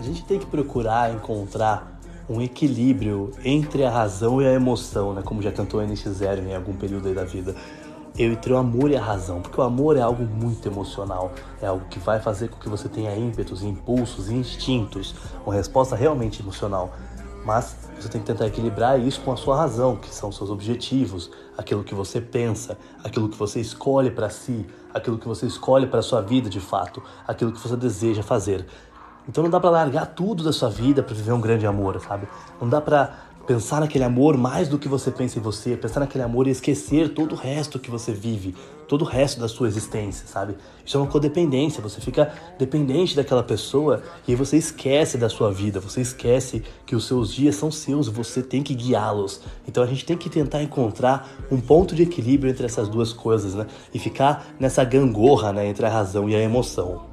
a gente tem que procurar encontrar um equilíbrio entre a razão e a emoção, né? Como já cantou NX0 em algum período aí da vida. Eu entre o amor e a razão, porque o amor é algo muito emocional, é algo que vai fazer com que você tenha ímpetos, impulsos, instintos, uma resposta realmente emocional. Mas você tem que tentar equilibrar isso com a sua razão, que são seus objetivos, aquilo que você pensa, aquilo que você escolhe para si, aquilo que você escolhe para sua vida de fato, aquilo que você deseja fazer. Então não dá para largar tudo da sua vida para viver um grande amor, sabe? Não dá para pensar naquele amor mais do que você pensa em você, pensar naquele amor e esquecer todo o resto que você vive, todo o resto da sua existência, sabe? Isso é uma codependência, você fica dependente daquela pessoa e aí você esquece da sua vida, você esquece que os seus dias são seus, você tem que guiá-los. Então a gente tem que tentar encontrar um ponto de equilíbrio entre essas duas coisas, né? E ficar nessa gangorra, né, entre a razão e a emoção.